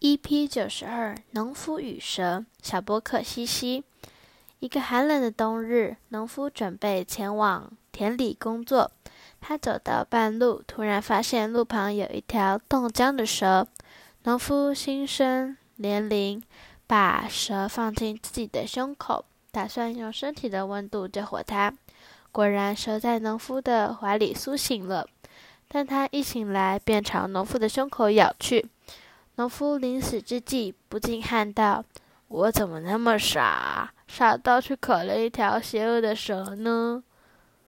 EP 九十二，农夫与蛇，小波克西西。一个寒冷的冬日，农夫准备前往田里工作。他走到半路，突然发现路旁有一条冻僵的蛇。农夫心生怜悯，把蛇放进自己的胸口，打算用身体的温度救活它。果然，蛇在农夫的怀里苏醒了，但他一醒来便朝农夫的胸口咬去。农夫临死之际，不禁喊道：“我怎么那么傻，傻到去渴了一条邪恶的蛇呢？”